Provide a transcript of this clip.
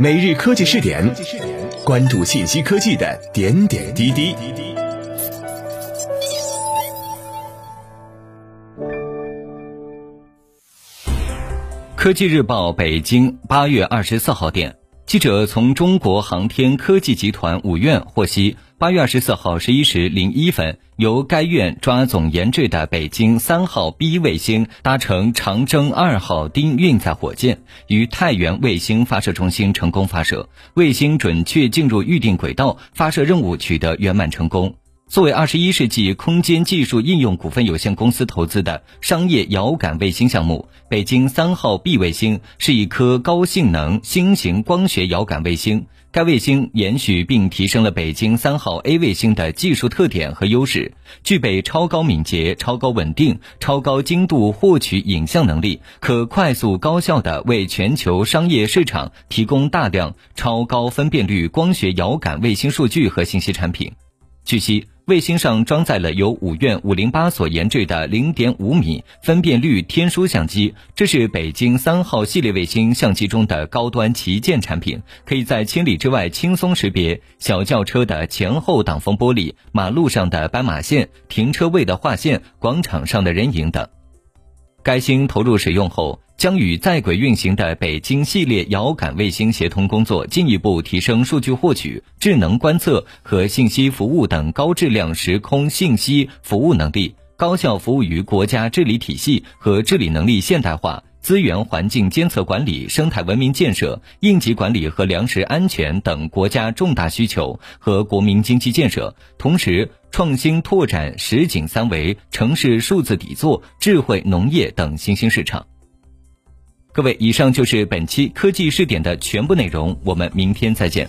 每日科技试点，关注信息科技的点点滴滴。科技日报北京八月二十四号电，记者从中国航天科技集团五院获悉。八月二十四号十一时零一分，由该院抓总研制的北京三号 B 卫星搭乘长征二号丁运载火箭，于太原卫星发射中心成功发射，卫星准确进入预定轨道，发射任务取得圆满成功。作为二十一世纪空间技术应用股份有限公司投资的商业遥感卫星项目，北京三号 B 卫星是一颗高性能新型光学遥感卫星。该卫星延续并提升了北京三号 A 卫星的技术特点和优势，具备超高敏捷、超高稳定、超高精度获取影像能力，可快速高效地为全球商业市场提供大量超高分辨率光学遥感卫星数据和信息产品。据悉。卫星上装载了由五院五零八所研制的零点五米分辨率天书相机，这是北京三号系列卫星相机中的高端旗舰产品，可以在千里之外轻松识别小轿车的前后挡风玻璃、马路上的斑马线、停车位的划线、广场上的人影等。该星投入使用后。将与在轨运行的北京系列遥感卫星协同工作，进一步提升数据获取、智能观测和信息服务等高质量时空信息服务能力，高效服务于国家治理体系和治理能力现代化、资源环境监测管理、生态文明建设、应急管理和粮食安全等国家重大需求和国民经济建设，同时创新拓展实景三维、城市数字底座、智慧农业等新兴市场。各位，以上就是本期科技试点的全部内容，我们明天再见。